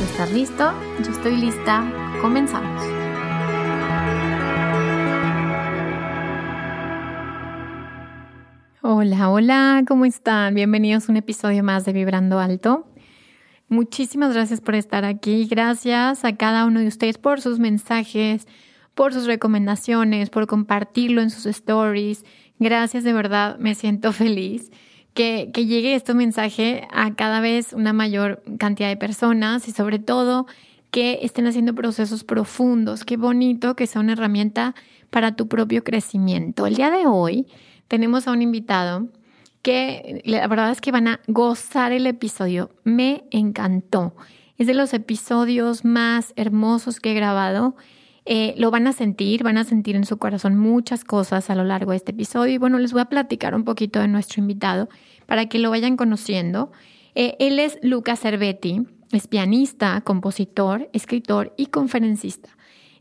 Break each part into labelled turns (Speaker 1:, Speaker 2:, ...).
Speaker 1: Estás listo, yo estoy lista, comenzamos. Hola, hola, ¿cómo están? Bienvenidos a un episodio más de Vibrando Alto. Muchísimas gracias por estar aquí. Gracias a cada uno de ustedes por sus mensajes, por sus recomendaciones, por compartirlo en sus stories. Gracias, de verdad, me siento feliz que, llegue este mensaje a cada vez una mayor cantidad de personas y sobre todo que estén haciendo procesos profundos. Qué bonito que sea una herramienta para tu propio crecimiento. El día de hoy tenemos a un invitado que la verdad es que van a gozar el episodio. Me encantó. Es de los episodios más hermosos que he grabado eh, lo van a sentir, van a sentir en su corazón muchas cosas a lo largo de este episodio. Y bueno, les voy a platicar un poquito de nuestro invitado para que lo vayan conociendo. Eh, él es Lucas Cervetti, es pianista, compositor, escritor y conferencista.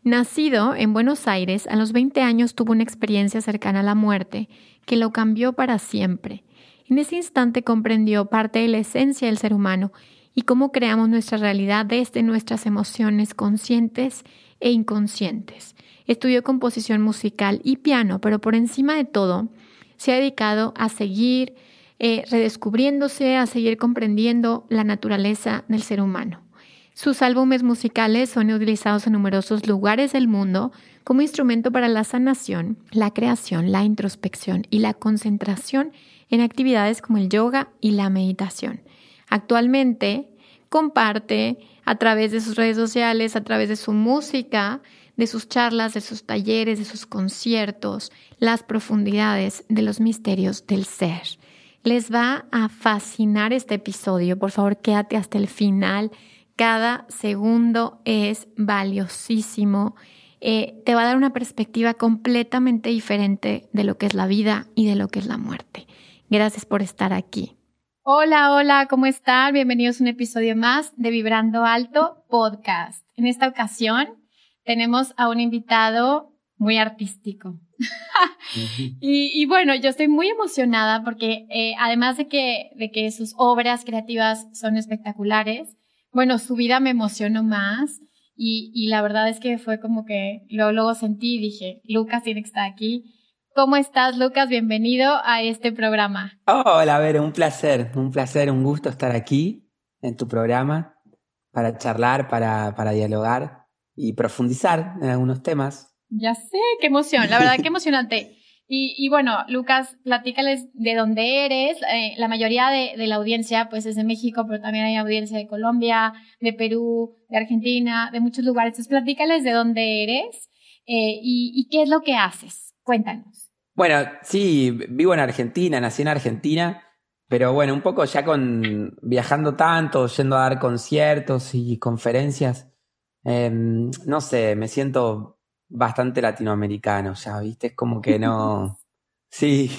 Speaker 1: Nacido en Buenos Aires, a los 20 años tuvo una experiencia cercana a la muerte que lo cambió para siempre. En ese instante comprendió parte de la esencia del ser humano y cómo creamos nuestra realidad desde nuestras emociones conscientes e inconscientes. Estudió composición musical y piano, pero por encima de todo se ha dedicado a seguir eh, redescubriéndose, a seguir comprendiendo la naturaleza del ser humano. Sus álbumes musicales son utilizados en numerosos lugares del mundo como instrumento para la sanación, la creación, la introspección y la concentración en actividades como el yoga y la meditación. Actualmente comparte a través de sus redes sociales, a través de su música, de sus charlas, de sus talleres, de sus conciertos, las profundidades de los misterios del ser. Les va a fascinar este episodio. Por favor, quédate hasta el final. Cada segundo es valiosísimo. Eh, te va a dar una perspectiva completamente diferente de lo que es la vida y de lo que es la muerte. Gracias por estar aquí. Hola, hola, ¿cómo están? Bienvenidos a un episodio más de Vibrando Alto Podcast. En esta ocasión tenemos a un invitado muy artístico. y, bueno, yo estoy muy emocionada porque eh, además de que, de que sus obras creativas son espectaculares, bueno, su vida me emocionó más y, y la verdad es que fue como que luego, luego sentí y dije, Lucas tiene que estar aquí ¿Cómo estás, Lucas? Bienvenido a este programa.
Speaker 2: Hola, Ver, un placer, un placer, un gusto estar aquí en tu programa para charlar, para, para dialogar y profundizar en algunos temas.
Speaker 1: Ya sé, qué emoción, la verdad, qué emocionante. Y, y, bueno, Lucas, platícales de dónde eres. Eh, la mayoría de, de, la audiencia, pues, es de México, pero también hay audiencia de Colombia, de Perú, de Argentina, de muchos lugares. Entonces, platícales de dónde eres eh, y, y qué es lo que haces. Cuéntanos.
Speaker 2: Bueno, sí, vivo en Argentina, nací en Argentina, pero bueno, un poco ya con viajando tanto, yendo a dar conciertos y conferencias, em, no sé, me siento bastante latinoamericano ya, ¿viste? Es como que no... Sí,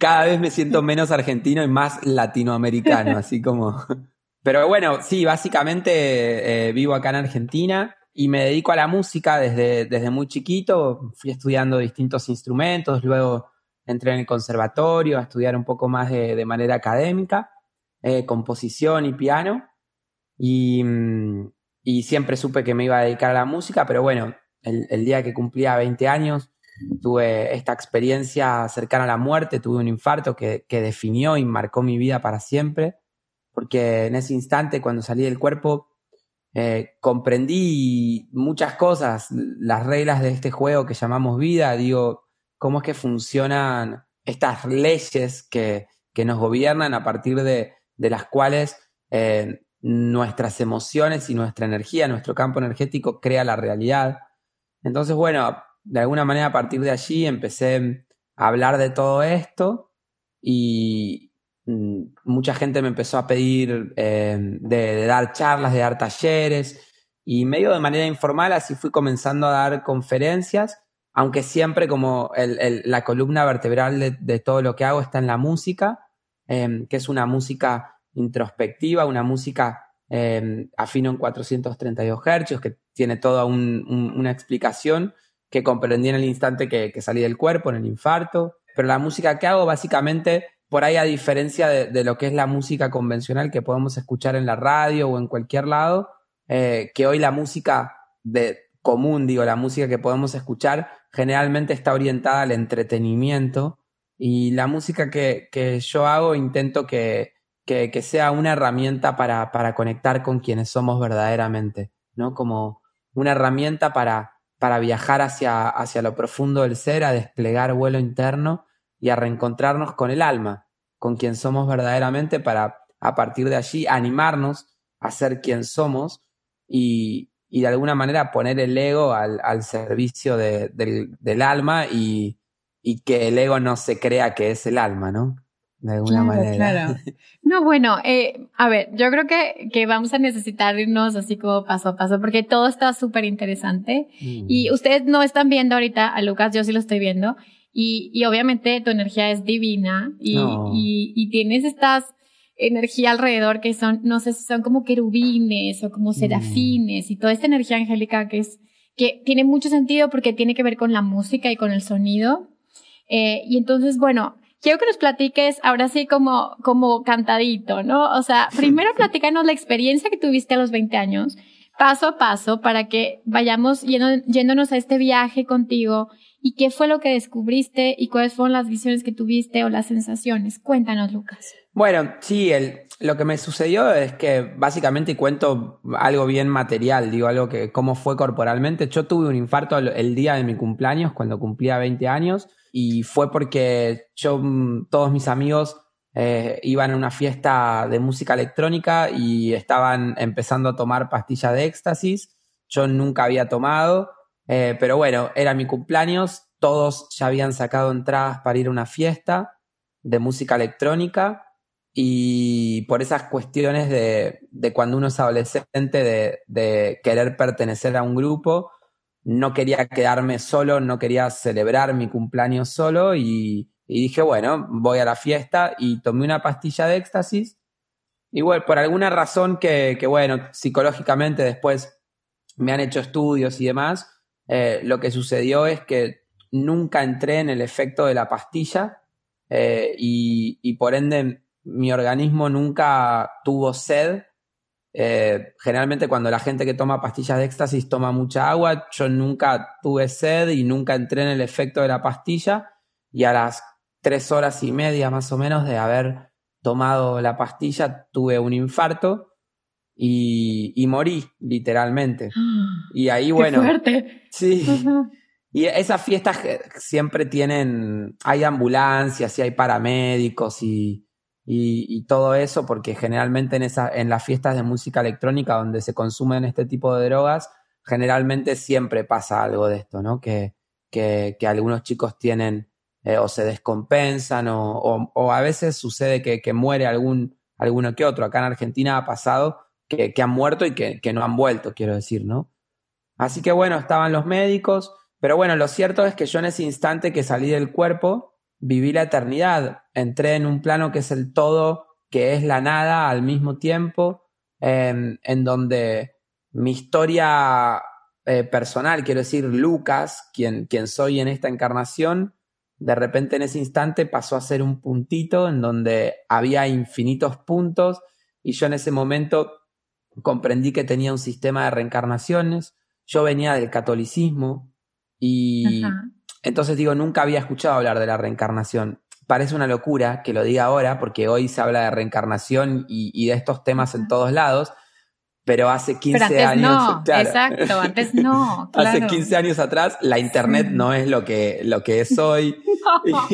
Speaker 2: cada vez me siento menos argentino y más latinoamericano, así como... Pero bueno, sí, básicamente eh, vivo acá en Argentina y me dedico a la música desde, desde muy chiquito. Fui estudiando distintos instrumentos, luego entré en el conservatorio a estudiar un poco más de, manera académica, eh, composición y piano. Y, mm, y, siempre supe que me iba a dedicar a la música, pero bueno, el, el, día que cumplía 20 años tuve esta experiencia cercana a la muerte, tuve un infarto que, que definió y marcó mi vida para siempre, porque en ese instante, cuando salí del cuerpo, eh, comprendí muchas cosas, las reglas de este juego que llamamos vida, digo, cómo es que funcionan estas leyes que, que nos gobiernan a partir de, de las cuales eh, nuestras emociones y nuestra energía, nuestro campo energético crea la realidad. Entonces, bueno, de alguna manera a partir de allí empecé a hablar de todo esto y mucha gente me empezó a pedir eh, de, dar charlas, de dar talleres y medio de manera informal así fui comenzando a dar conferencias, aunque siempre como la columna vertebral de, todo lo que hago está en la música, eh, que es una música introspectiva, una música eh, afino en 432 Hz, que tiene toda una explicación que comprendí en el instante que, salí del cuerpo, en el infarto. Pero la música que hago, básicamente, por ahí a diferencia de, lo que es la música convencional que podemos escuchar en la radio o en cualquier lado, eh, que hoy la música de común, digo, la música que podemos escuchar, generalmente está orientada al entretenimiento. Y la música que, que yo hago intento que, que, sea una herramienta para, para, conectar con quienes somos verdaderamente, ¿no? Como una herramienta para, para viajar hacia, hacia lo profundo del ser, a desplegar vuelo interno y a reencontrarnos con el alma, con quien somos verdaderamente, para a partir de allí animarnos a ser quien somos y, y de alguna manera poner el ego al, al servicio de, del, del, alma y, y que el ego no se crea que es el alma, ¿no? de alguna manera. Claro.
Speaker 1: No, bueno, eh, a ver, yo creo que, que vamos a necesitar irnos así como paso a paso, porque todo está súper interesante. Mm. Y ustedes no están viendo ahorita a Lucas, yo sí lo estoy viendo. Y, y obviamente tu energía es divina y, y, y, tienes estas energía alrededor que son, no sé si son como querubines o como mm. serafines y toda esta energía angélica que es, que tiene mucho sentido porque tiene que ver con la música y con el sonido. Eh, y entonces, bueno, quiero que nos platiques ahora sí como, como cantadito, ¿no? O sea, primero platícanos la experiencia que tuviste a los 20 años, paso a paso, para que vayamos yéndonos a este viaje contigo y qué fue lo que descubriste y cuáles fueron las visiones que tuviste o las sensaciones. Cuéntanos, Lucas.
Speaker 2: Bueno, sí, el, lo que me sucedió es que básicamente cuento algo bien material, digo algo que cómo fue corporalmente. Yo tuve un infarto el día de mi cumpleaños, cuando cumplía 20 años y fue porque yo, mm, todos mis amigos eh, iban a una fiesta de música electrónica y estaban empezando a tomar pastillas de éxtasis. Yo nunca había tomado, eh, pero bueno, era mi cumpleaños, todos ya habían sacado entradas para ir a una fiesta de música electrónica y por esas cuestiones de, de cuando uno es adolescente, de, de querer pertenecer a un grupo, no quería quedarme solo, no quería celebrar mi cumpleaños solo y, dije, bueno, voy a la fiesta y tomé una pastilla de éxtasis. Y bueno, por alguna razón que, bueno, psicológicamente después me han hecho estudios y demás, eh, lo que sucedió es que nunca entré en el efecto de la pastilla eh, y, por ende mi organismo nunca tuvo sed. Eh, generalmente cuando la gente que toma pastillas de éxtasis toma mucha agua, yo nunca tuve sed y nunca entré en el efecto de la pastilla. Y a las tres horas y media más o menos de haber tomado la pastilla tuve un infarto y, morí literalmente. Y ahí, bueno...
Speaker 1: fuerte.
Speaker 2: Sí. Y esas fiestas siempre tienen, hay ambulancias y hay paramédicos y, y, todo eso, porque generalmente en, esa, en las fiestas de música electrónica donde se consumen este tipo de drogas, generalmente siempre pasa algo de esto, ¿no? Que, que, que algunos chicos tienen eh, o se descompensan o, o, a veces sucede que, que, muere algún, alguno que otro. Acá en Argentina ha pasado que, han muerto y que, no han vuelto, quiero decir, ¿no? Así que bueno, estaban los médicos, pero bueno, lo cierto es que yo en ese instante que salí del cuerpo, viví la eternidad, entré en un plano que es el todo, que es la nada al mismo tiempo, en donde mi historia eh, personal, quiero decir, Lucas, quien, quien soy en esta encarnación, de repente en ese instante pasó a ser un puntito en donde había infinitos puntos y yo en ese momento comprendí que tenía un sistema de reencarnaciones, yo venía del catolicismo y, entonces digo, nunca había escuchado hablar de la reencarnación. Parece una locura que lo diga ahora, porque hoy se habla de reencarnación y, de estos temas en todos lados, pero hace 15
Speaker 1: pero antes
Speaker 2: años.
Speaker 1: No, exacto, antes no. Claro.
Speaker 2: Hace 15 años atrás, la internet no es lo que, lo que es hoy. No.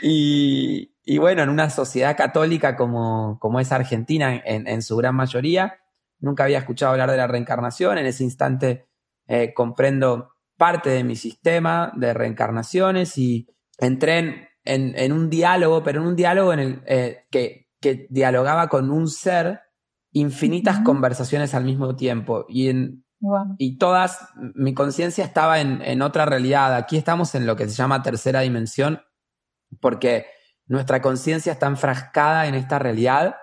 Speaker 2: Y, y, bueno, en una sociedad católica como, como es Argentina, en, en, su gran mayoría, nunca había escuchado hablar de la reencarnación. En ese instante eh, comprendo parte de mi sistema de reencarnaciones y entré en, en, en un diálogo, pero en un diálogo en el eh, que, que dialogaba con un ser infinitas uh -huh. conversaciones al mismo tiempo y en wow. y todas mi conciencia estaba en, en, otra realidad aquí estamos en lo que se llama tercera dimensión porque nuestra conciencia está enfrascada en esta realidad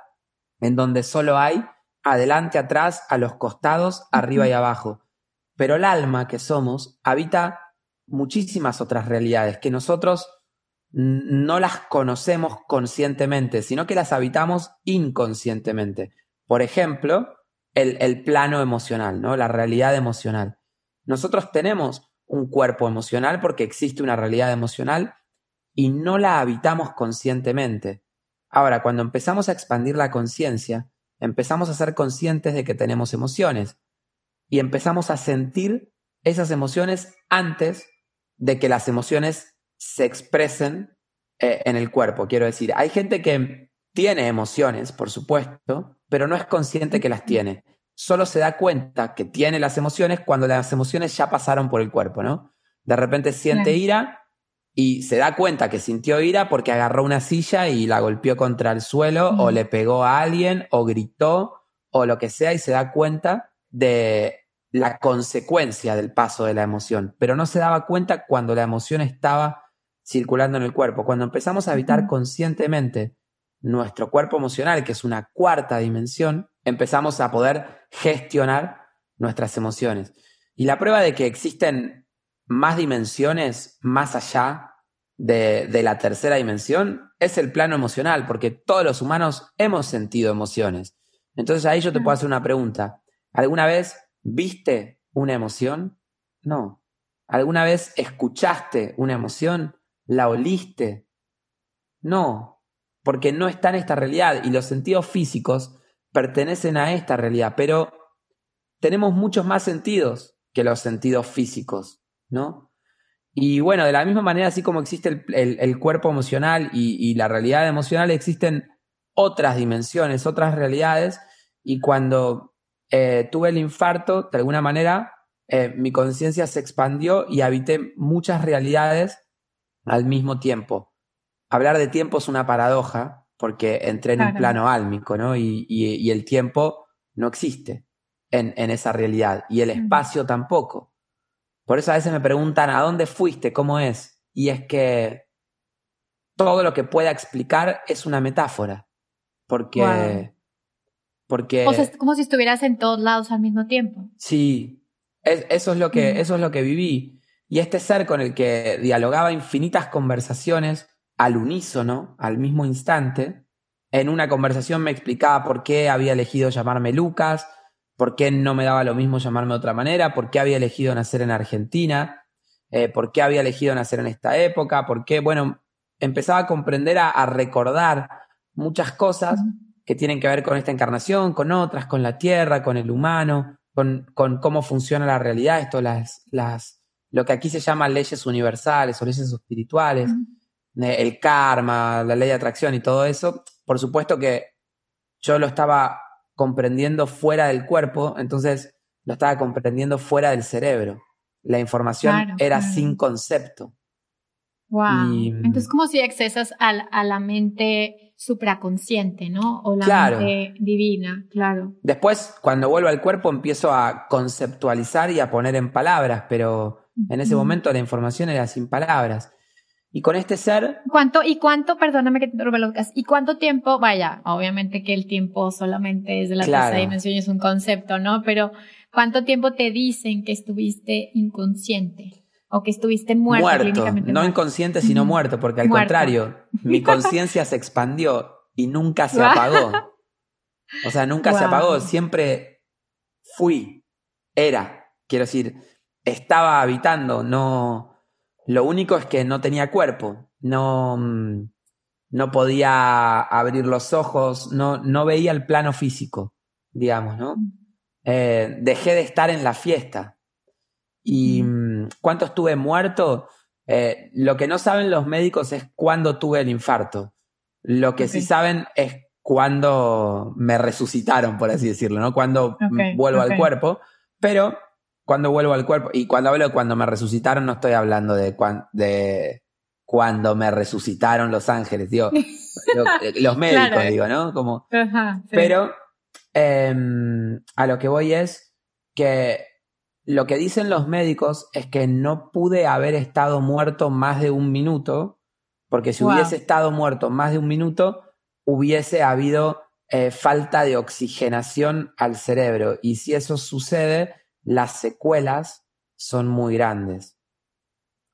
Speaker 2: en donde solo hay adelante atrás a los costados arriba y abajo pero el alma que somos habita muchísimas otras realidades que nosotros no las conocemos conscientemente, sino que las habitamos inconscientemente. Por ejemplo, el, el, plano emocional, ¿no? La realidad emocional. Nosotros tenemos un cuerpo emocional porque existe una realidad emocional y no la habitamos conscientemente. Ahora, cuando empezamos a expandir la conciencia, empezamos a ser conscientes de que tenemos emociones y empezamos a sentir esas emociones antes de que las emociones se expresen eh, en el cuerpo. Quiero decir, hay gente que tiene emociones, por supuesto, pero no es consciente que las tiene. Solo se da cuenta que tiene las emociones cuando las emociones ya pasaron por el cuerpo, ¿no? De repente siente claro. ira y se da cuenta que sintió ira porque agarró una silla y la golpeó contra el suelo mm. o le pegó a alguien o gritó o lo que sea y se da cuenta de la consecuencia del paso de la emoción, pero no se daba cuenta cuando la emoción estaba circulando en el cuerpo. Cuando empezamos a habitar conscientemente nuestro cuerpo emocional, que es una cuarta dimensión, empezamos a poder gestionar nuestras emociones. Y la prueba de que existen más dimensiones más allá de, de, la tercera dimensión es el plano emocional, porque todos los humanos hemos sentido emociones. Entonces ahí yo te puedo hacer una pregunta. ¿Alguna vez viste una emoción? No. ¿Alguna vez escuchaste una emoción? ¿La oliste? No, porque no está en esta realidad y los sentidos físicos pertenecen a esta realidad, pero tenemos muchos más sentidos que los sentidos físicos, ¿no? Y bueno, de la misma manera, así como existe el, el, el cuerpo emocional y, y, la realidad emocional, existen otras dimensiones, otras realidades, y cuando eh, tuve el infarto, de alguna manera, eh, mi conciencia se expandió y habité muchas realidades al mismo tiempo. Hablar de tiempo es una paradoja, porque entré en claro. un plano álmico, ¿no? Y, y, y el tiempo no existe en, en, esa realidad, y el espacio mm. tampoco. Por eso a veces me preguntan, ¿a dónde fuiste? ¿Cómo es? Y es que todo lo que pueda explicar es una metáfora, porque...
Speaker 1: Wow.
Speaker 2: Porque...
Speaker 1: O sea, es como si estuvieras en todos lados al mismo tiempo.
Speaker 2: Sí, es, eso, es lo que, mm. eso es lo que viví. Y este ser con el que dialogaba infinitas conversaciones al unísono, al mismo instante, en una conversación me explicaba por qué había elegido llamarme Lucas, por qué no me daba lo mismo llamarme de otra manera, por qué había elegido nacer en Argentina, eh, por qué había elegido nacer en esta época, por qué, bueno, empezaba a comprender, a, a recordar muchas cosas que tienen que ver con esta encarnación, con otras, con la tierra, con el humano, con, con cómo funciona la realidad, esto, las, las, lo que aquí se llama leyes universales o leyes espirituales, eh, el karma, la ley de atracción y todo eso. Por supuesto que yo lo estaba comprendiendo fuera del cuerpo, entonces lo estaba comprendiendo fuera del cerebro. La información claro, era claro. sin concepto.
Speaker 1: Wow. Y, entonces, como si accesas a, a, la mente supraconsciente, ¿no? O la
Speaker 2: claro.
Speaker 1: mente divina, claro.
Speaker 2: Después, cuando vuelvo al cuerpo, empiezo a conceptualizar y a poner en palabras, pero en ese momento la información era sin palabras. Y con este ser.
Speaker 1: ¿Cuánto, y cuánto, perdóname que te y cuánto tiempo, vaya, obviamente que el tiempo solamente es de la claro. tercera dimensión y es un concepto, ¿no? Pero, ¿cuánto tiempo te dicen que estuviste inconsciente? O que estuviste muerto.
Speaker 2: Muerto, no muerto. inconsciente, sino muerto, porque al muerto. contrario, mi conciencia se expandió y nunca se apagó. O sea, nunca wow. se apagó, siempre fui, era, quiero decir, estaba habitando, no lo único es que no tenía cuerpo, no, mm, no podía abrir los ojos, no, no veía el plano físico, digamos, ¿no? eh, dejé de estar en la fiesta. ¿Y mm, cuánto estuve muerto? Eh, lo que no saben los médicos es cuándo tuve el infarto. Lo que sí saben es cuándo me resucitaron, por así decirlo, ¿no? Cuando vuelvo al cuerpo. Pero cuando vuelvo al cuerpo, y cuando hablo de cuando me resucitaron, no estoy hablando de, de cuando me resucitaron los ángeles, digo, los médicos, digo, ¿no? Como, Pero em, a lo que voy es que lo que dicen los médicos es que no pude haber estado muerto más de un minuto, porque si hubiese estado muerto más de un minuto, hubiese habido eh, falta de oxigenación al cerebro. Y si eso sucede, las secuelas son muy grandes.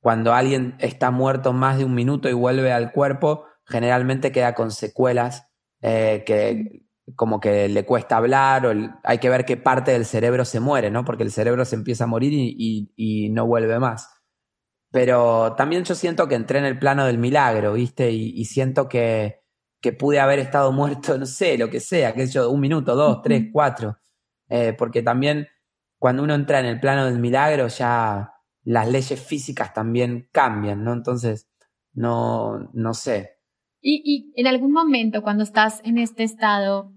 Speaker 2: Cuando alguien está muerto más de un minuto y vuelve al cuerpo, generalmente queda con secuelas eh, que como que le cuesta hablar o hay que ver qué parte del cerebro se muere, ¿no? Porque el cerebro se empieza a morir y, no vuelve más. Pero también yo siento que entré en el plano del milagro, ¿viste? Y, siento que, que, pude haber estado muerto, no sé, lo que sea, que yo, un minuto, dos, tres, cuatro. Eh, porque también cuando uno entra en el plano del milagro ya las leyes físicas también cambian, ¿no? Entonces, no, no sé.
Speaker 1: Y, en algún momento cuando estás en este estado,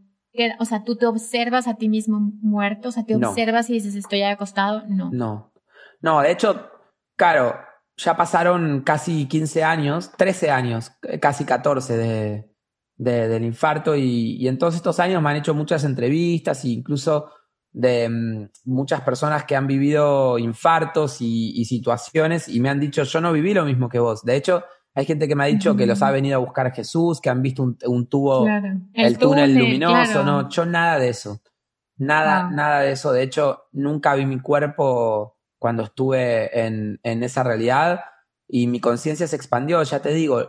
Speaker 1: o sea, tú te observas a ti mismo muerto, o sea, te observas y dices, estoy acostado, no.
Speaker 2: No. No, de hecho, claro, ya pasaron casi 15 años, 13 años, casi 14 de, del infarto y, y, en todos estos años me han hecho muchas entrevistas e incluso de mm, muchas personas que han vivido infartos y, situaciones y me han dicho, yo no viví lo mismo que vos. De hecho, hay gente que me ha dicho que los ha venido a buscar Jesús, que han visto un, tubo, el, túnel, luminoso, no, yo nada de eso. Nada, nada de eso. De hecho, nunca vi mi cuerpo cuando estuve en, en esa realidad y mi conciencia se expandió. Ya te digo,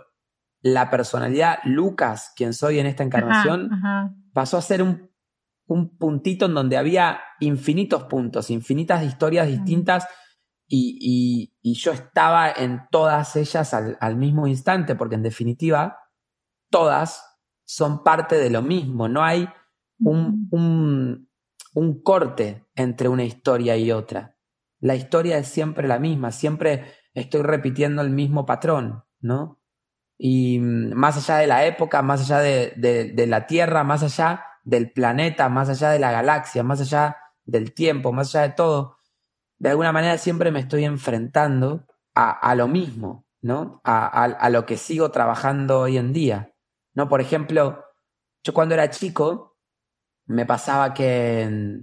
Speaker 2: la personalidad Lucas, quien soy en esta encarnación, pasó a ser un, un puntito en donde había infinitos puntos, infinitas historias distintas y, yo estaba en todas ellas al, mismo instante, porque en definitiva, todas son parte de lo mismo, no hay un, un, un corte entre una historia y otra. La historia es siempre la misma, siempre estoy repitiendo el mismo patrón, ¿no? Y mm, más allá de la época, más allá de, de, la Tierra, más allá del planeta, más allá de la galaxia, más allá del tiempo, más allá de todo, de alguna manera siempre me estoy enfrentando a, lo mismo, ¿no? A, lo que sigo trabajando hoy en día, ¿no? Por ejemplo, yo cuando era chico me pasaba que,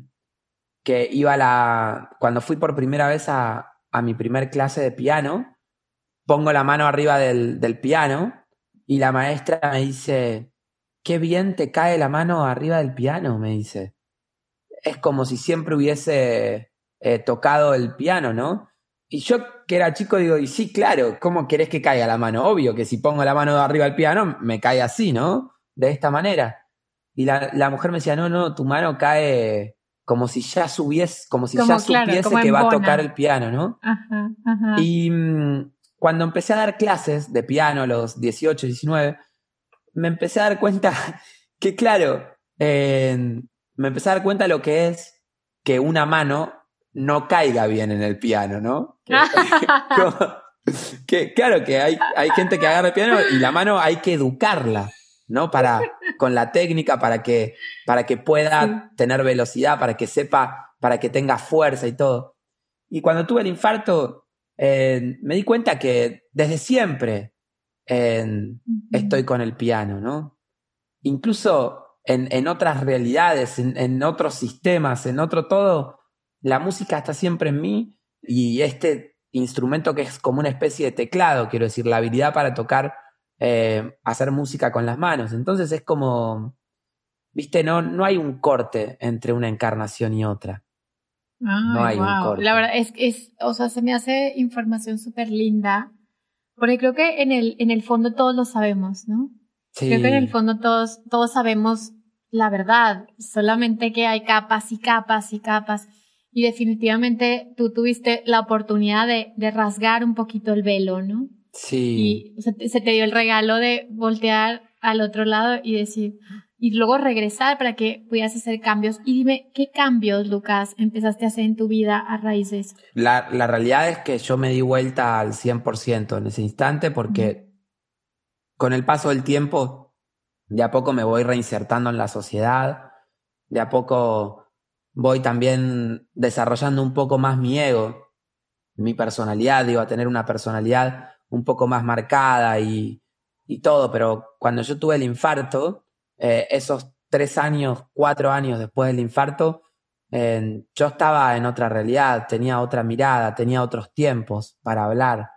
Speaker 2: que iba a la... Cuando fui por primera vez a, a mi primer clase de piano, pongo la mano arriba del, del piano y la maestra me dice, qué bien te cae la mano arriba del piano, me dice. Es como si siempre hubiese eh, tocado el piano, ¿no? Y yo que era chico digo, y sí, claro, ¿cómo querés que caiga la mano? Obvio que si pongo la mano arriba del piano, me cae así, ¿no? De esta manera. Y la, la mujer me decía, no, no, tu mano cae como si ya subiese, como si ya supiese que va a tocar el piano, ¿no? Ajá, ajá. Y mm, cuando empecé a dar clases de piano a los 18, 19, me empecé a dar cuenta que, claro, eh, me empecé a dar cuenta de lo que es que una mano no caiga bien en el piano, ¿no? Que, claro que hay, hay gente que agarra el piano y la mano hay que educarla, ¿no? Para, con la técnica, para que, para que pueda tener velocidad, para que sepa, para que tenga fuerza y todo. Y cuando tuve el infarto, eh, me di cuenta que desde siempre estoy con el piano, ¿no? Incluso en, en otras realidades, en, en otros sistemas, en otro todo, la música está siempre en mí y este instrumento que es como una especie de teclado, quiero decir, la habilidad para tocar, eh, hacer música con las manos. Entonces es como, viste, no, no hay un corte entre una encarnación y otra.
Speaker 1: no hay un corte. La verdad es que es, o sea, se me hace información súper linda, porque creo que en el, en el fondo todos lo sabemos, ¿no? Sí. Creo que en el fondo todos, todos sabemos la verdad, solamente que hay capas y capas y capas y definitivamente tú tuviste la oportunidad de, de rasgar un poquito el velo, ¿no?
Speaker 2: Sí.
Speaker 1: Y se te, dio el regalo de voltear al otro lado y decir, y luego regresar para que pudieras hacer cambios. Y dime, ¿qué cambios, Lucas, empezaste a hacer en tu vida a raíz de eso?
Speaker 2: La, la realidad es que yo me di vuelta al 100% en ese instante porque con el paso del tiempo, de a poco me voy reinsertando en la sociedad, de a poco voy también desarrollando un poco más mi ego, mi personalidad, digo, a tener una personalidad un poco más marcada y, y todo, pero cuando yo tuve el infarto, eh, esos tres años, cuatro años después del infarto, eh, yo estaba en otra realidad, tenía otra mirada, tenía otros tiempos para hablar.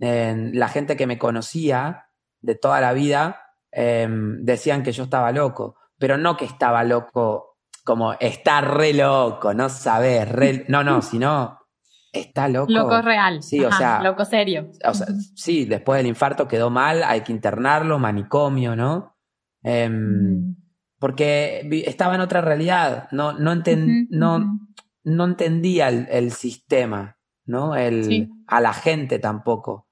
Speaker 2: Eh, la gente que me conocía de toda la vida decían que yo estaba loco, pero no que estaba loco como estar re loco, no saber, re, no, no, sino está loco.
Speaker 1: Loco real.
Speaker 2: Sí, o sea.
Speaker 1: Loco serio.
Speaker 2: O sea, sí, después del infarto quedó mal, hay que internarlo, manicomio, ¿no? Em, porque estaba en otra realidad, no, no, no, no entendía el, sistema, ¿no? El, A la gente tampoco.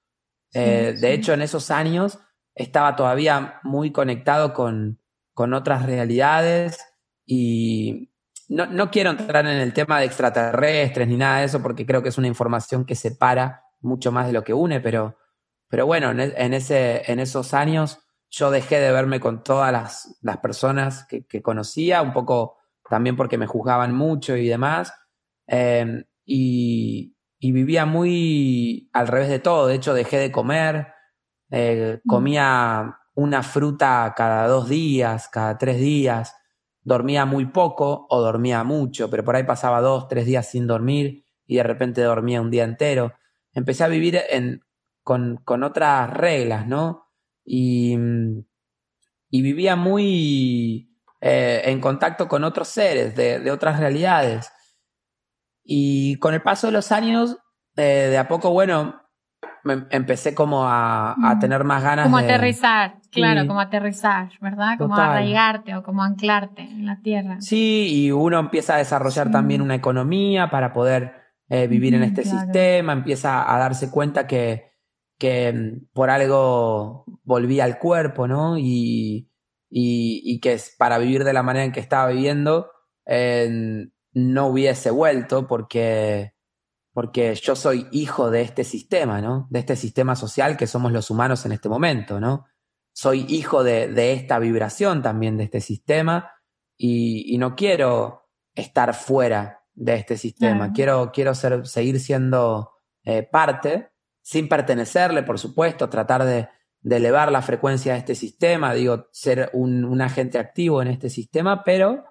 Speaker 2: Eh, de hecho, en esos años estaba todavía muy conectado con, con otras realidades y, no, no, quiero entrar en el tema de extraterrestres ni nada de eso porque creo que es una información que separa mucho más de lo que une, pero, pero bueno, en, e, ese, en esos años yo dejé de verme con todas las, las personas que, que, conocía, un poco también porque me juzgaban mucho y demás, em, y, y, vivía muy al revés de todo, de hecho dejé de comer, eh, mm. comía una fruta cada dos días, cada tres días, dormía muy poco o dormía mucho, pero por ahí pasaba dos, tres días sin dormir y de repente dormía un día entero. Empecé a vivir en, con, con otras reglas, ¿no? Y, y vivía muy eh, en contacto con otros seres de, de, otras realidades. Y con el paso de los años, eh, de a poco, bueno, me empecé como a, a, tener más ganas
Speaker 1: como aterrizar, claro, como aterrizar, ¿verdad? Como arraigarte o como anclarte en la tierra.
Speaker 2: Sí, y uno empieza a desarrollar también una economía para poder eh, vivir en este sistema, empieza a darse cuenta que, que mm, por algo volvía al cuerpo, ¿no? Y, y, y, que para vivir de la manera en que estaba viviendo eh, no hubiese vuelto porque porque yo soy hijo de este sistema, ¿no? De este sistema social que somos los humanos en este momento, ¿no? Soy hijo de, de esta vibración también de este sistema y, y no quiero estar fuera de este sistema, quiero, quiero ser, seguir siendo eh, parte, sin pertenecerle, por supuesto, tratar de, de, elevar la frecuencia de este sistema, digo, ser un, un agente activo en este sistema, pero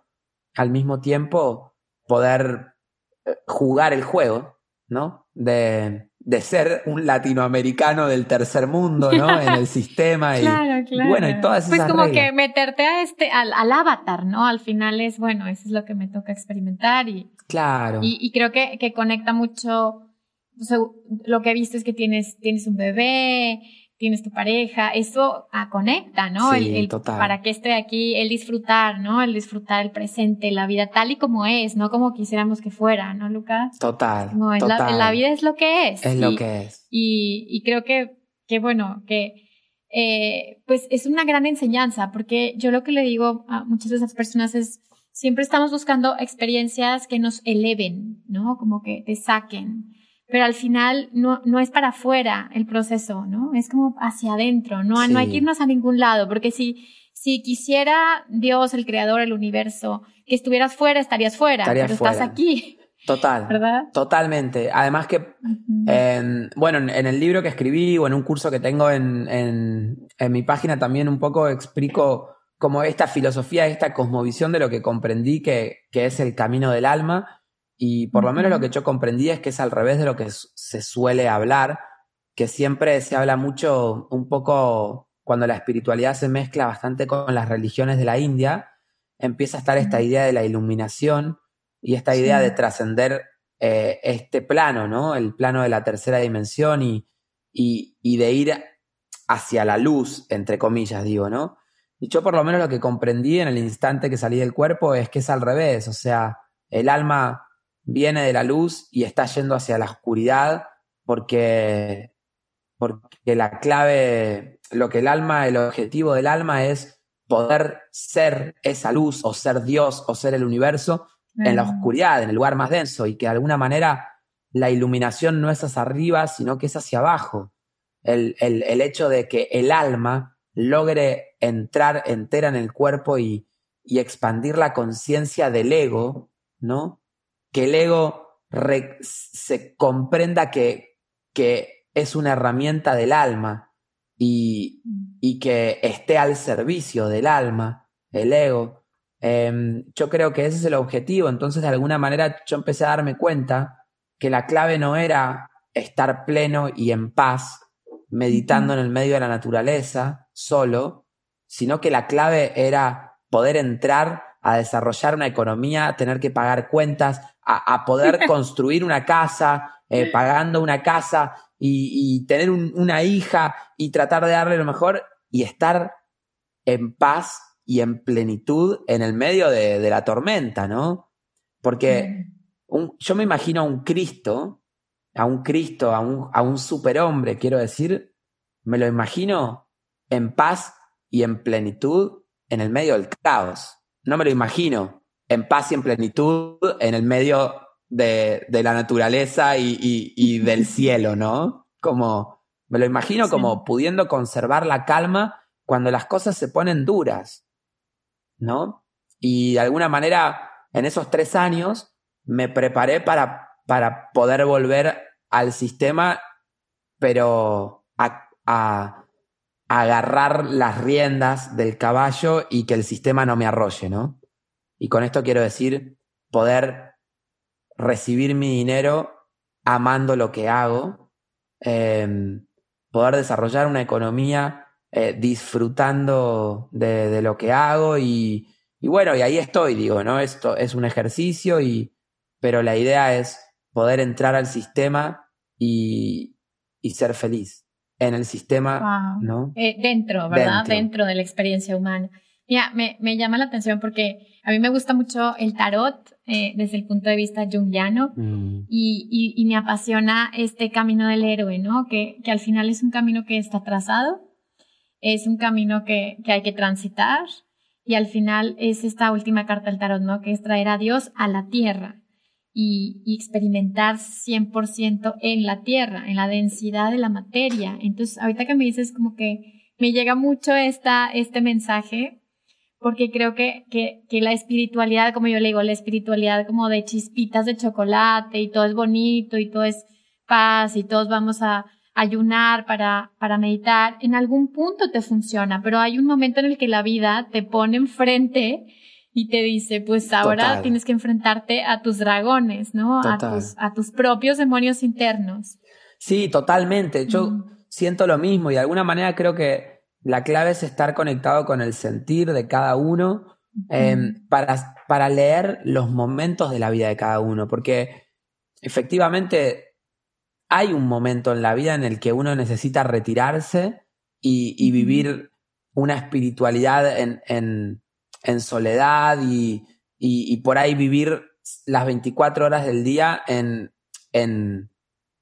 Speaker 2: al mismo tiempo poder eh, jugar el juego ¿no? De, de, ser un latinoamericano del tercer mundo, ¿no? En el sistema y,
Speaker 1: claro, claro.
Speaker 2: bueno, y todas
Speaker 1: pues
Speaker 2: esas
Speaker 1: Pues como que meterte a este, al, al, avatar, ¿no? Al final es, bueno, eso es lo que me toca experimentar y...
Speaker 2: Claro.
Speaker 1: Y, y creo que, que conecta mucho, o sea, lo que he visto es que tienes, tienes un bebé, tienes tu pareja, eso ah, conecta, ¿no?
Speaker 2: Sí,
Speaker 1: el,
Speaker 2: total.
Speaker 1: Para que esté aquí, el disfrutar, ¿no? El disfrutar el presente, la vida tal y como es, no como quisiéramos que fuera, ¿no, Lucas?
Speaker 2: Total.
Speaker 1: No, es
Speaker 2: total.
Speaker 1: La, la, vida es lo que es.
Speaker 2: Es
Speaker 1: y,
Speaker 2: lo que es.
Speaker 1: Y, y creo que, que bueno, que eh, pues es una gran enseñanza, porque yo lo que le digo a muchas de esas personas es, siempre estamos buscando experiencias que nos eleven, ¿no? Como que te saquen pero al final no, no es para afuera el proceso, ¿no? Es como hacia adentro, no,
Speaker 2: Sí.
Speaker 1: no hay que irnos a ningún lado, porque si, si quisiera Dios, el creador, el universo, que estuvieras fuera, estarías fuera,
Speaker 2: Estaría
Speaker 1: pero
Speaker 2: fuera.
Speaker 1: estás aquí,
Speaker 2: Total.
Speaker 1: ¿verdad?
Speaker 2: Totalmente. Además que, en- bueno, en, en el libro que escribí o en un curso que tengo en, en, en mi página también un poco explico como esta filosofía, esta cosmovisión de lo que comprendí que, que es el camino del alma. Y por lo menos lo que yo comprendí es que es al revés de lo que se suele hablar, que siempre se habla mucho un poco cuando la espiritualidad se mezcla bastante con las religiones de la India, empieza a estar esta idea de la iluminación y esta idea
Speaker 1: Sí.
Speaker 2: de trascender eh, este plano, ¿no? El plano de la tercera dimensión y, y, y de ir hacia la luz, entre comillas, digo, ¿no? Y yo por lo menos lo que comprendí en el instante que salí del cuerpo es que es al revés, o sea, el alma viene de la luz y está yendo hacia la oscuridad porque, porque la clave, lo que el alma, el objetivo del alma es poder ser esa luz o ser Dios o ser el universo en la oscuridad, en el lugar más denso y que de alguna manera la iluminación no es hacia arriba, sino que es hacia abajo. El, el, hecho de que el alma logre entrar entera en el cuerpo y, y expandir la conciencia del ego, ¿no? Que el ego se comprenda que, que es una herramienta del alma y, y, que esté al servicio del alma, el ego. Em, yo creo que ese es el objetivo. Entonces, de alguna manera, yo empecé a darme cuenta que la clave no era estar pleno y en paz, meditando en el medio de la naturaleza, solo, sino que la clave era poder entrar a desarrollar una economía, tener que pagar cuentas, a, poder construir una casa, eh, pagando una casa y, tener una hija y tratar de darle lo mejor y estar en paz y en plenitud en el medio de, la tormenta, ¿no? Porque yo me imagino a un Cristo, a un Cristo, a un, a un superhombre, quiero decir, me lo imagino en paz y en plenitud en el medio del caos. No me lo imagino en paz y en plenitud en el medio de, la naturaleza y, del cielo, ¿no? Como, me lo imagino como pudiendo conservar la calma cuando las cosas se ponen duras, ¿no? Y de alguna manera, en esos tres años, me preparé para, para poder volver al sistema, pero a, a, agarrar las riendas del caballo y que el sistema no me arrolle, ¿no? Y con esto quiero decir poder recibir mi dinero amando lo que hago, em, poder desarrollar una economía eh, disfrutando de, lo que hago y, y, bueno, y ahí estoy, digo, ¿no? Esto es un ejercicio y, pero la idea es poder entrar al sistema y, y ser feliz en el sistema, ¿no?
Speaker 1: Eh, dentro, ¿verdad? Dentro. de la experiencia humana. Mira, me, me, llama la atención porque a mí me gusta mucho el tarot eh, desde el punto de vista jungiano mm. y, y, y, me apasiona este camino del héroe, ¿no? Que, que al final es un camino que está trazado, es un camino que, que hay que transitar y al final es esta última carta del tarot, ¿no? Que es traer a Dios a la tierra y, y experimentar 100% en la tierra, en la densidad de la materia. Entonces, ahorita que me dices como que me llega mucho esta, este mensaje, porque creo que, que, que la espiritualidad, como yo le digo, la espiritualidad como de chispitas de chocolate y todo es bonito y todo es paz y todos vamos a ayunar para, para meditar, en algún punto te funciona, pero hay un momento en el que la vida te pone enfrente y te dice, pues ahora tienes que enfrentarte a tus dragones, ¿no? A tus, a tus propios demonios internos.
Speaker 2: Sí, totalmente. Yo siento lo mismo y de alguna manera creo que la clave es estar conectado con el sentir de cada uno em, para, para leer los momentos de la vida de cada uno, porque efectivamente hay un momento en la vida en el que uno necesita retirarse y, vivir una espiritualidad en, en en soledad y, y, por ahí vivir las 24 horas del día en, en,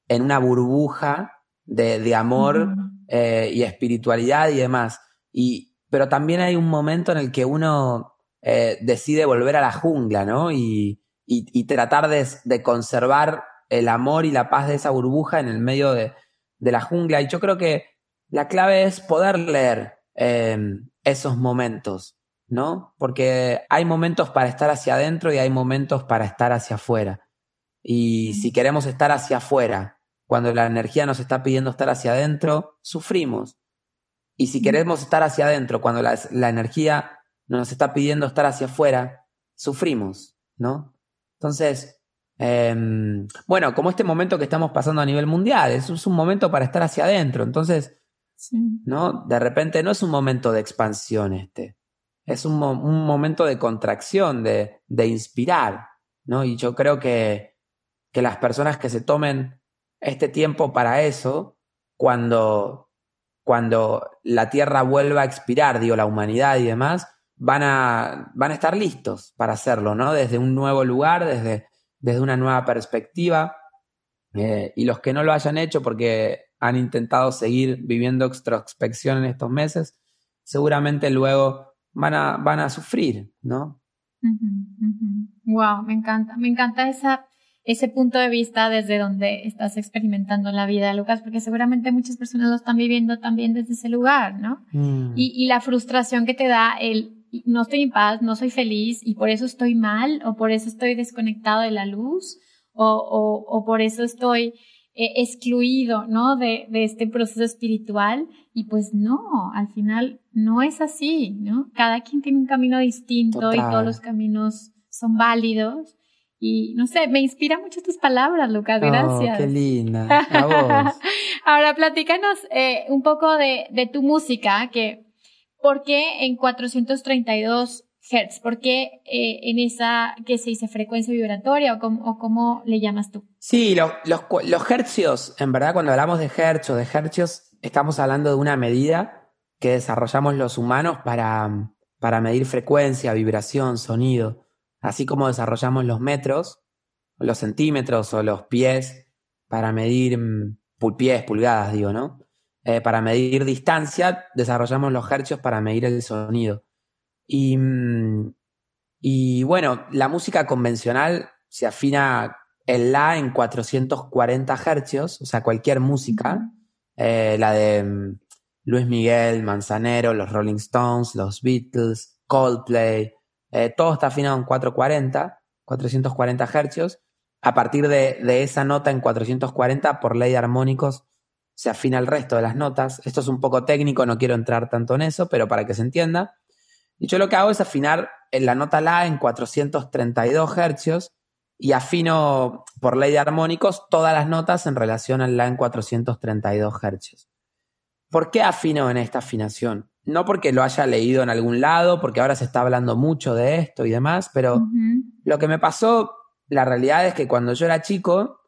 Speaker 2: en una burbuja de, de amor eh, y espiritualidad y demás. Y, pero también hay un momento en el que uno eh, decide volver a la jungla, ¿no? Y, y, y tratar de, de, conservar el amor y la paz de esa burbuja en el medio de, de la jungla. Y yo creo que la clave es poder leer eh, esos momentos ¿no? Porque hay momentos para estar hacia adentro y hay momentos para estar hacia afuera. Y si queremos estar hacia afuera, cuando la energía nos está pidiendo estar hacia adentro, sufrimos. Y si queremos estar hacia adentro, cuando la, energía nos está pidiendo estar hacia afuera, sufrimos, ¿no? Entonces, em, bueno, como este momento que estamos pasando a nivel mundial, es, es un momento para estar hacia adentro. Entonces, ¿no? De repente no es un momento de expansión este es un, momento de contracción, de, de, inspirar, ¿no? Y yo creo que, que las personas que se tomen este tiempo para eso, cuando, cuando la Tierra vuelva a expirar, digo, la humanidad y demás, van a, van a estar listos para hacerlo, ¿no? Desde un nuevo lugar, desde, desde una nueva perspectiva. Eh, y los que no lo hayan hecho porque han intentado seguir viviendo extrospección en estos meses, seguramente luego van a, van a sufrir, ¿no?
Speaker 1: Wow, me encanta, me encanta esa, ese punto de vista desde donde estás experimentando la vida, Lucas, porque seguramente muchas personas lo están viviendo también desde ese lugar, ¿no? Mm. Y, y la frustración que te da el no estoy en paz, no soy feliz y por eso estoy mal o por eso estoy desconectado de la luz o, o, o por eso estoy eh, excluido, ¿no? De, de este proceso espiritual. Y pues no, al final no es así, ¿no? Cada quien tiene un camino distinto y todos los caminos son válidos. Y no sé, me inspira mucho tus palabras, Lucas. Oh, gracias.
Speaker 2: qué linda.
Speaker 1: Ahora platícanos eh, un poco de, de tu música, que ¿por qué en 432 Hertz? ¿Por qué eh, en esa que se dice frecuencia vibratoria o cómo, o cómo le llamas tú?
Speaker 2: Sí, los, los, los, hercios, en verdad cuando hablamos de hertz o de hercios, estamos hablando de una medida que desarrollamos los humanos para, para medir frecuencia, vibración, sonido, así como desarrollamos los metros, los centímetros o los pies para medir mm, pies, pulgadas, digo, ¿no? Eh, para medir distancia, desarrollamos los hercios para medir el sonido. Y, mm, y bueno, la música convencional se afina el La en 440 hercios, o sea, cualquier música, eh, la de mm, Luis Miguel, Manzanero, los Rolling Stones, los Beatles, Coldplay, eh, todo está afinado en 440, 440 hercios. A partir de, de, esa nota en 440, por ley de armónicos, se afina el resto de las notas. Esto es un poco técnico, no quiero entrar tanto en eso, pero para que se entienda. Y yo lo que hago es afinar la nota La en 432 hercios y afino por ley de armónicos todas las notas en relación al La en 432 hercios. ¿Por qué afino en esta afinación? No porque lo haya leído en algún lado, porque ahora se está hablando mucho de esto y demás, pero lo que me pasó, la realidad es que cuando yo era chico,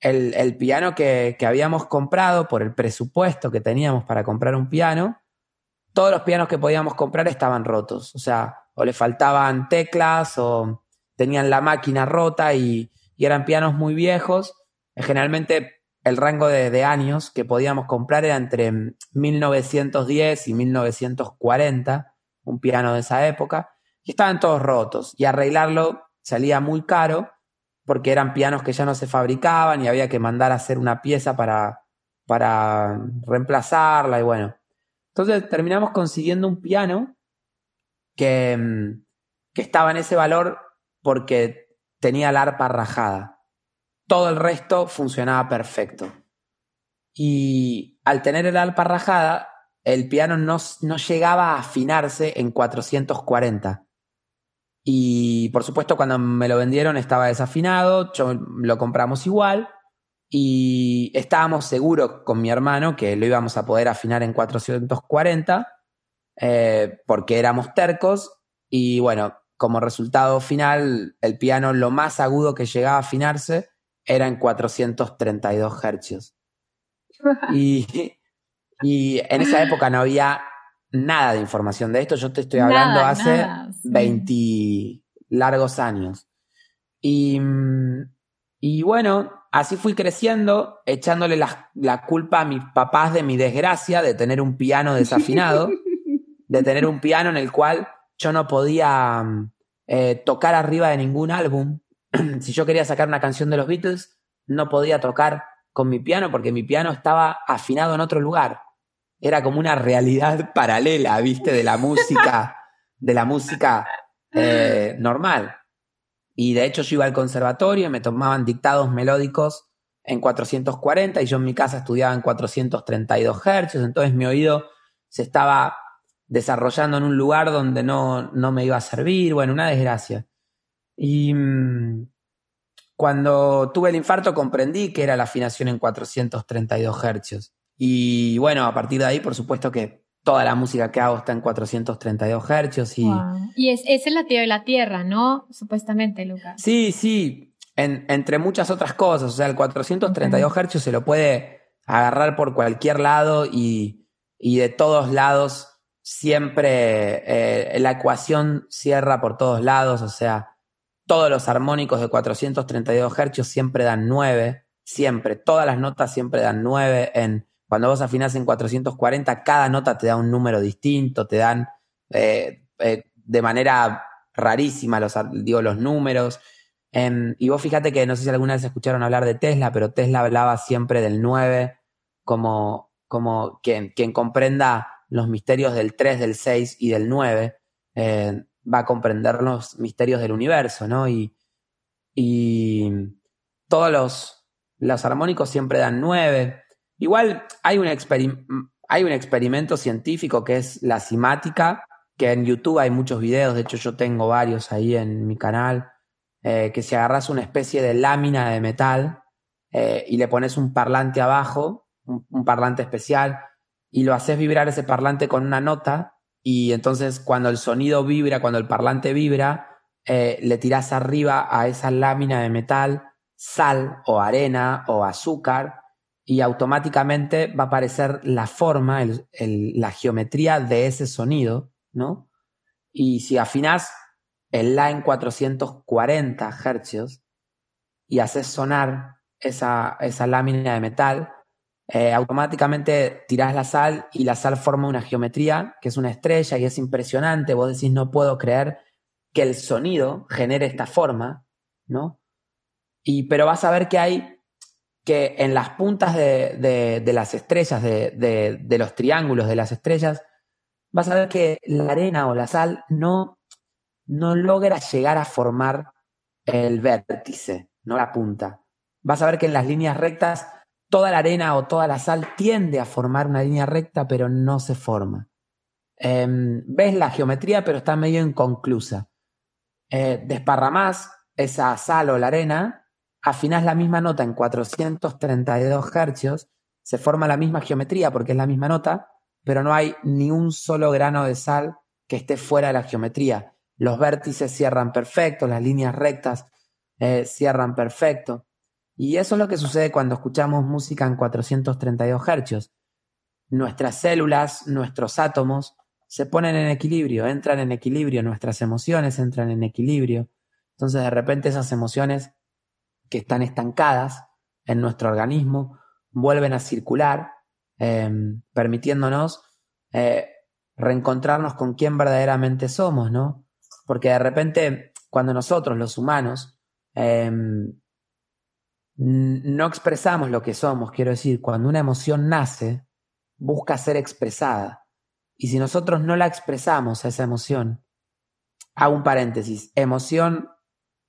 Speaker 2: el, piano que, habíamos comprado por el presupuesto que teníamos para comprar un piano, todos los pianos que podíamos comprar estaban rotos. O sea, o le faltaban teclas o tenían la máquina rota y, eran pianos muy viejos. Generalmente el rango de, años que podíamos comprar era entre 1910 y 1940, un piano de esa época, y estaban todos rotos. Y arreglarlo salía muy caro porque eran pianos que ya no se fabricaban y había que mandar a hacer una pieza para, para reemplazarla y bueno. Entonces terminamos consiguiendo un piano que, que estaba en ese valor porque tenía la arpa rajada. Todo el resto funcionaba perfecto. Y al tener el arpa rajada, el piano no, no llegaba a afinarse en 440. Y por supuesto, cuando me lo vendieron estaba desafinado, yo, lo compramos igual y estábamos seguros con mi hermano que lo íbamos a poder afinar en 440 eh, porque éramos tercos y bueno, como resultado final, el piano lo más agudo que llegaba a afinarse era en 432 hercios. y, y en esa época no había nada de información de esto. Yo te estoy hablando hace 20 largos años. Y, y, bueno, así fui creciendo, echándole la, la, culpa a mis papás de mi desgracia de tener un piano desafinado, de tener un piano en el cual yo no podía eh, tocar arriba de ningún álbum. si yo quería sacar una canción de los Beatles, no podía tocar con mi piano porque mi piano estaba afinado en otro lugar era como una realidad paralela, viste, de la música, de la música eh, normal. Y de hecho yo iba al conservatorio y me tomaban dictados melódicos en 440 y yo en mi casa estudiaba en 432 hercios, entonces mi oído se estaba desarrollando en un lugar donde no, no me iba a servir, bueno, una desgracia. Y mm, cuando tuve el infarto comprendí que era la afinación en 432 hercios. Y bueno, a partir de ahí, por supuesto que toda la música que hago está en 432 hercios. Y,
Speaker 1: y es, es el latido de la tierra, ¿no? Supuestamente, Lucas.
Speaker 2: Sí, sí, entre muchas otras cosas. O sea, el 432 hercios se lo puede agarrar por cualquier lado y, y de todos lados siempre eh, la ecuación cierra por todos lados. O sea, todos los armónicos de 432 hercios siempre dan 9. Siempre, todas las notas siempre dan 9 en cuando vos afinás en 440, cada nota te da un número distinto, te dan eh, eh, de manera rarísima, los, digo, los números. Y vos fíjate que no sé si alguna vez escucharon hablar de Tesla, pero Tesla hablaba siempre del 9 como, como quien, quien comprenda los misterios del 3, del 6 y del 9, eh, va a comprender los misterios del universo, ¿no? Y, y todos los, los armónicos siempre dan 9. Igual hay un, hay un experimento científico que es la simática, que en YouTube hay muchos videos, de hecho yo tengo varios ahí en mi canal, eh, que si agarras una especie de lámina de metal eh, y le pones un parlante abajo, un, parlante especial, y lo haces vibrar ese parlante con una nota, y entonces cuando el sonido vibra, cuando el parlante vibra, eh, le tiras arriba a esa lámina de metal sal o arena o azúcar y automáticamente va a aparecer la forma, la geometría de ese sonido, ¿no? Y si afinás el La en 440 Hz y haces sonar esa, esa lámina de metal, eh, automáticamente tirás la sal y la sal forma una geometría que es una estrella y es impresionante. Vos decís, no puedo creer que el sonido genere esta forma, ¿no? Y, pero vas a ver que hay que en las puntas de, las estrellas, de, de, los triángulos de las estrellas, vas a ver que la arena o la sal no, no logra llegar a formar el vértice, no la punta. Vas a ver que en las líneas rectas toda la arena o toda la sal tiende a formar una línea recta, pero no se forma. Em, ves la geometría, pero está medio inconclusa. Eh, desparramás esa sal o la arena, afinás la misma nota en 432 Hz, se forma la misma geometría porque es la misma nota, pero no hay ni un solo grano de sal que esté fuera de la geometría. Los vértices cierran perfecto, las líneas rectas eh, cierran perfecto. Y eso es lo que sucede cuando escuchamos música en 432 Hz. Nuestras células, nuestros átomos se ponen en equilibrio, entran en equilibrio, nuestras emociones entran en equilibrio. Entonces de repente esas emociones que están estancadas en nuestro organismo vuelven a circular Em, permitiéndonos eh, reencontrarnos con quién verdaderamente somos, ¿no? Porque de repente, cuando nosotros, los humanos, em, no expresamos lo que somos, quiero decir, cuando una emoción nace, busca ser expresada. Y si nosotros no la expresamos a esa emoción, hago un paréntesis, emoción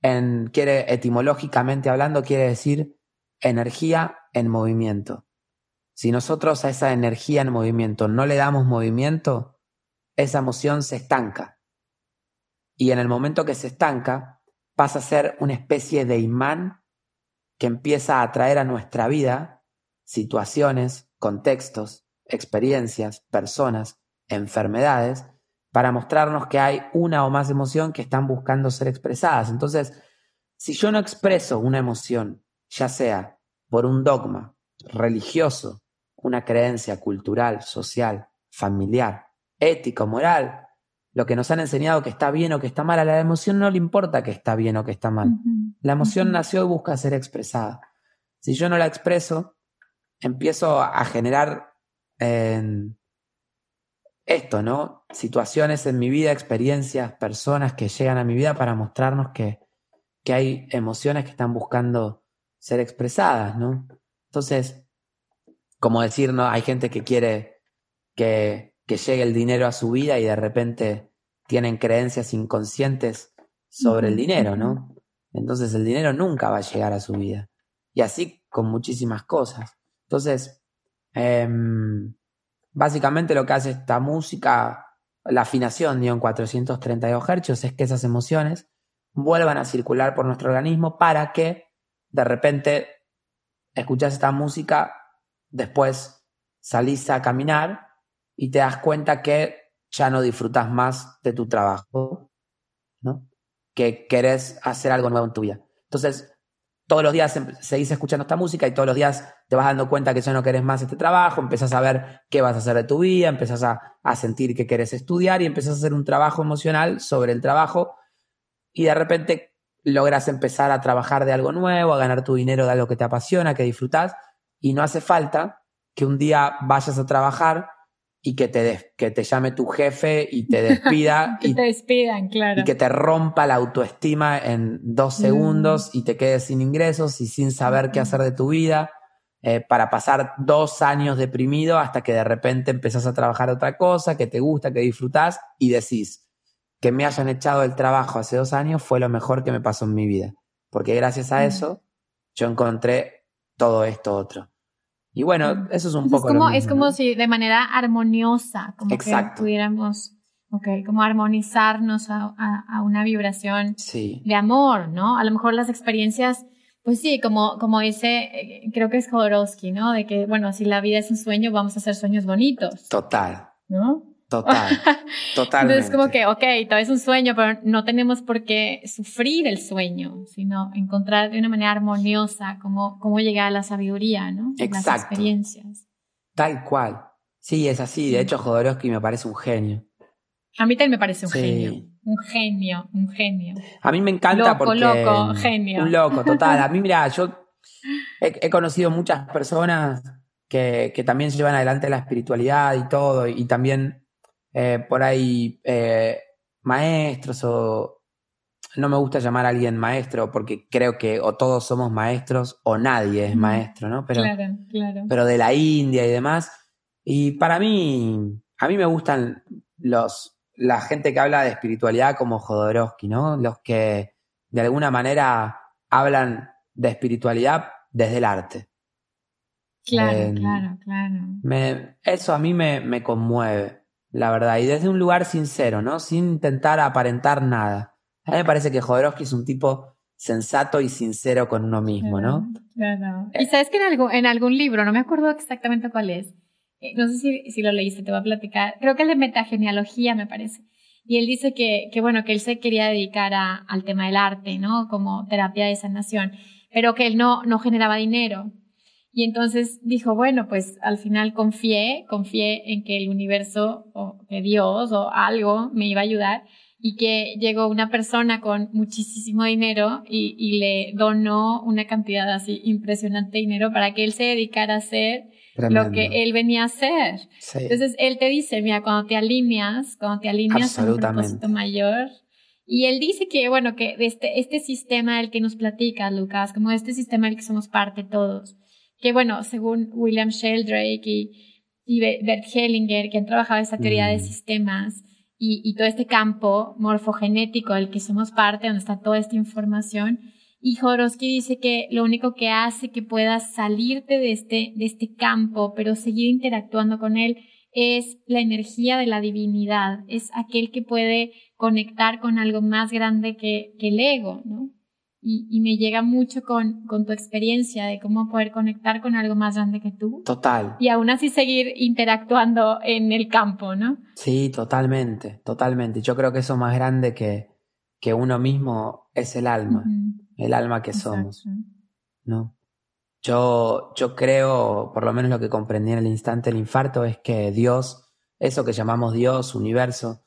Speaker 2: en, quiere, etimológicamente hablando, quiere decir energía en movimiento. Si nosotros a esa energía en movimiento no le damos movimiento, esa emoción se estanca. Y en el momento que se estanca, pasa a ser una especie de imán que empieza a atraer a nuestra vida situaciones, contextos, experiencias, personas, enfermedades, para mostrarnos que hay una o más emoción que están buscando ser expresadas. Entonces, si yo no expreso una emoción, ya sea por un dogma religioso, una creencia cultural, social, familiar, ético, moral, lo que nos han enseñado que está bien o que está mal, a la emoción no le importa que está bien o que está mal. La emoción nació y busca ser expresada. Si yo no la expreso, empiezo a generar esto, ¿no? Situaciones en mi vida, experiencias, personas que llegan a mi vida para mostrarnos que, que hay emociones que están buscando ser expresadas, ¿no? Entonces, como decir, ¿no? Hay gente que quiere que, que llegue el dinero a su vida y de repente tienen creencias inconscientes sobre el dinero, ¿no? Entonces el dinero nunca va a llegar a su vida. Y así con muchísimas cosas. Entonces, em, básicamente lo que hace esta música, la afinación, digo, en 432 Hz, es que esas emociones vuelvan a circular por nuestro organismo para que de repente escuchas esta música después salís a caminar y te das cuenta que ya no disfrutas más de tu trabajo, ¿no? Que querés hacer algo nuevo en tu vida. Entonces, todos los días em, seguís escuchando esta música y todos los días te vas dando cuenta que ya no querés más este trabajo, empezás a ver qué vas a hacer de tu vida, empezás a, a sentir que querés estudiar y empezás a hacer un trabajo emocional sobre el trabajo y de repente logras empezar a trabajar de algo nuevo, a ganar tu dinero de algo que te apasiona, que disfrutás y no hace falta que un día vayas a trabajar y que te, que te llame tu jefe y te despida.
Speaker 1: que
Speaker 2: y,
Speaker 1: te despidan, claro.
Speaker 2: Y que te rompa la autoestima en dos
Speaker 1: Mm.
Speaker 2: segundos y te quedes sin ingresos y sin saber qué hacer de tu vida. eh, para pasar dos años deprimido hasta que de repente empezás a trabajar otra cosa que te gusta, que disfrutás y decís que me hayan echado del trabajo hace dos años fue lo mejor que me pasó en mi vida. Porque gracias a
Speaker 1: Mm.
Speaker 2: eso yo encontré todo esto otro. Y bueno, eso es un
Speaker 1: Entonces,
Speaker 2: poco.
Speaker 1: es
Speaker 2: lo
Speaker 1: como,
Speaker 2: mismo,
Speaker 1: es como
Speaker 2: ¿no?
Speaker 1: si de manera armoniosa, como
Speaker 2: Exacto.
Speaker 1: que pudiéramos, ok, como armonizarnos a, a- a una vibración
Speaker 2: Sí,
Speaker 1: de amor, ¿no? A lo mejor las experiencias, pues sí, como, como dice, eh, creo que es Jodorowsky, ¿no? De que, bueno, si la vida es un sueño, vamos a hacer sueños bonitos,
Speaker 2: total,
Speaker 1: ¿no?
Speaker 2: Total, totalmente.
Speaker 1: Entonces, como que, ok, todo es un sueño, pero no tenemos por qué sufrir el sueño, sino encontrar de una manera armoniosa cómo, cómo llegar a la sabiduría, ¿no? Las
Speaker 2: Exacto.
Speaker 1: experiencias.
Speaker 2: Tal cual. Sí, es así. De hecho, Jodorowsky me parece un genio.
Speaker 1: A mí también me parece un
Speaker 2: Sí.
Speaker 1: genio. Un genio, un genio.
Speaker 2: A mí me encanta
Speaker 1: Loco,
Speaker 2: porque...
Speaker 1: loco, genio.
Speaker 2: Un loco, total. A mí, mira, yo he, he conocido muchas personas que, que también llevan adelante la espiritualidad y todo, y también eh, por ahí eh, maestros o... No me gusta llamar a alguien maestro porque creo que o todos somos maestros o nadie es maestro, ¿no? Pero,
Speaker 1: claro, claro.
Speaker 2: pero de la India y demás. Y para mí, a mí me gustan los, la gente que habla de espiritualidad como Jodorowsky, ¿no? Los que de alguna manera hablan de espiritualidad desde el arte.
Speaker 1: claro,
Speaker 2: eh,
Speaker 1: claro, claro.
Speaker 2: Me, eso a mí me, me conmueve, la verdad. Y desde un lugar sincero, ¿no? Sin intentar aparentar nada. A mí me parece que Jodorowsky es un tipo sensato y sincero con uno mismo, ¿no?
Speaker 1: Claro. Y sabes que en algún, en algún libro, no me acuerdo exactamente cuál es, eh, no sé si, si lo leíste, te voy a platicar, creo que el de metagenealogía me parece. Y él dice que, que bueno, que él se quería dedicar a, al tema del arte, ¿no? Como terapia de sanación, pero que él no, no generaba dinero. Y entonces dijo, bueno, pues al final confié, confié en que el universo o que Dios o algo me iba a ayudar y que llegó una persona con muchísimo dinero y, y le donó una cantidad así impresionante de dinero para que él se dedicara a hacer
Speaker 2: Tremendo.
Speaker 1: lo que él venía a hacer.
Speaker 2: Sí.
Speaker 1: Entonces él te dice, mira, cuando te alineas, cuando te alineas con un propósito mayor, y él dice que, bueno, que este, este sistema del que nos platica, Lucas, como este sistema del que somos parte todos, que bueno, según William Sheldrake y, y Be- Bert Hellinger, que han trabajado esta teoría de
Speaker 2: Mm.
Speaker 1: sistemas y, y todo este campo morfogenético del que somos parte, donde está toda esta información, y Jodorowsky dice que lo único que hace que puedas salirte de este, de este campo, pero seguir interactuando con él, es la energía de la divinidad, es aquel que puede conectar con algo más grande que, que el ego, ¿no? Y, y me llega mucho con, con tu experiencia de cómo poder conectar con algo más grande que tú
Speaker 2: Total.
Speaker 1: y aún así seguir interactuando en el campo, ¿no?
Speaker 2: Sí, totalmente, totalmente. Yo creo que eso más grande que, que uno mismo es el alma, el alma que somos. ¿no? Yo, yo creo, por lo menos lo que comprendí en el instante del infarto, es que Dios, eso que llamamos Dios, universo,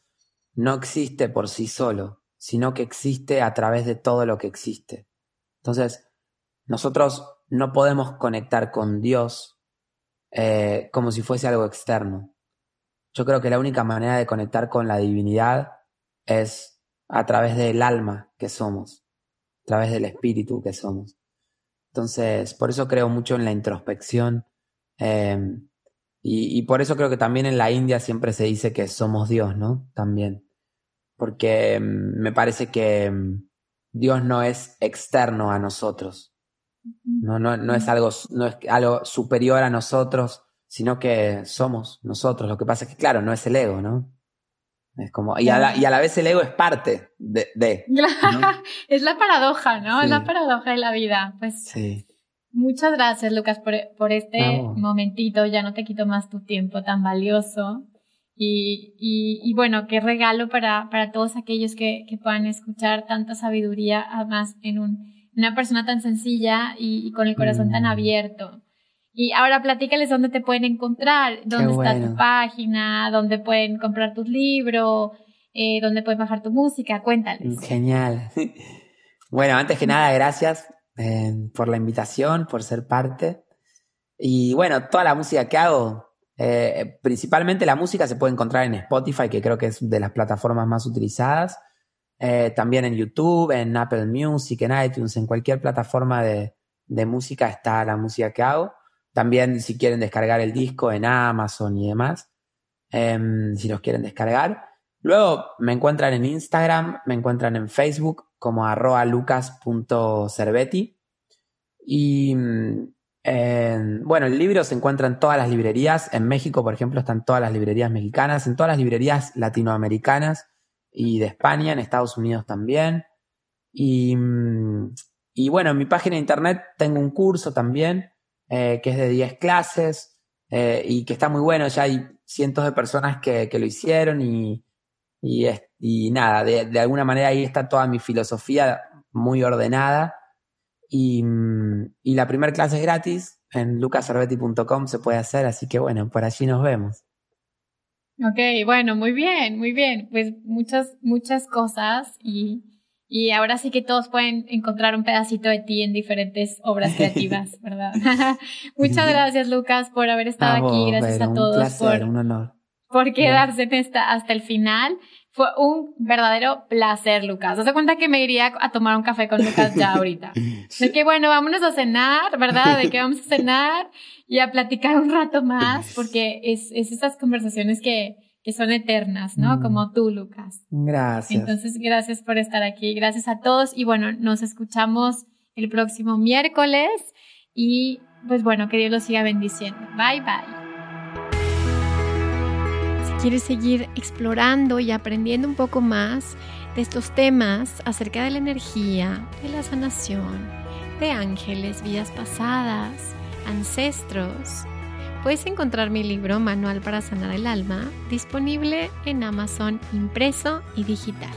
Speaker 2: no existe por sí solo, sino que existe a través de todo lo que existe. Entonces, nosotros no podemos conectar con Dios eh, como si fuese algo externo. Yo creo que la única manera de conectar con la divinidad es a través del alma que somos, a través del espíritu que somos. Entonces, por eso creo mucho en la introspección eh, y, y por eso creo que también en la India siempre se dice que somos Dios, ¿no? También. Porque mm, me parece que mm, Dios no es externo a nosotros, no, no, no es algo, no es algo superior a nosotros, sino que somos nosotros. Lo que pasa es que, claro, no es el ego, ¿no? Es como, y a la, y a la vez el ego es parte de, de ¿no?
Speaker 1: es la paradoja, ¿no? Es la paradoja de la vida. Pues
Speaker 2: Sí.
Speaker 1: muchas gracias, Lucas, por, por este momentito. Ya no te quito más tu tiempo tan valioso. Y, y, y bueno, qué regalo para, para todos aquellos que, que puedan escuchar tanta sabiduría, además en un, una persona tan sencilla y, y con el corazón tan
Speaker 2: Mm.
Speaker 1: abierto. Y ahora platícales dónde te pueden encontrar, dónde está
Speaker 2: bueno.
Speaker 1: tu página, dónde pueden comprar tus libros, eh, dónde pueden bajar tu música, cuéntales.
Speaker 2: Genial. Bueno, antes que nada, gracias eh, por la invitación, por ser parte. Y bueno, toda la música que hago Eh, principalmente la música se puede encontrar en Spotify, que creo que es de las plataformas más utilizadas. Eh, también en YouTube, en Apple Music, en iTunes, en cualquier plataforma de, de música está la música que hago. También si quieren descargar el disco en Amazon y demás, em, si los quieren descargar. Luego me encuentran en Instagram, me encuentran en Facebook como arroba lucas.cerveti. Y bueno, el libro se encuentra en todas las librerías. En México, por ejemplo, están todas las librerías mexicanas, en todas las librerías latinoamericanas y de España, en Estados Unidos también. Y, y bueno, en mi página de internet tengo un curso también eh, que es de 10 clases eh, y que está muy bueno. Ya hay cientos de personas que, que lo hicieron y, y, y nada, de, de, alguna manera ahí está toda mi filosofía muy ordenada. Y, y la primera clase es gratis. En lucasarbetti.com se puede hacer, así que bueno, por allí nos vemos.
Speaker 1: Ok, bueno, muy bien, muy bien. Pues muchas, muchas cosas y y ahora sí que todos pueden encontrar un pedacito de ti en diferentes obras creativas, ¿verdad? Muchas gracias, Lucas, por haber estado aquí. Gracias a todos por,
Speaker 2: un honor.
Speaker 1: por quedarse en esta, hasta el final. Fue un verdadero placer, Lucas. ¿Te cuenta que me iría a tomar un café con Lucas ya ahorita? De que, bueno, vámonos a cenar, ¿verdad? De que vamos a cenar y a platicar un rato más, porque es, es esas conversaciones que, que son eternas, ¿no? Mm. Como tú, Lucas.
Speaker 2: Gracias.
Speaker 1: Entonces, gracias por estar aquí. Gracias a todos. Y bueno, nos escuchamos el próximo miércoles. Y pues bueno, que Dios los siga bendiciendo. Bye, bye. Quieres seguir explorando y aprendiendo un poco más de estos temas acerca de la energía, de la sanación, de ángeles, vidas pasadas, ancestros, Puedes encontrar mi libro Manual para Sanar el Alma disponible en Amazon impreso y digital.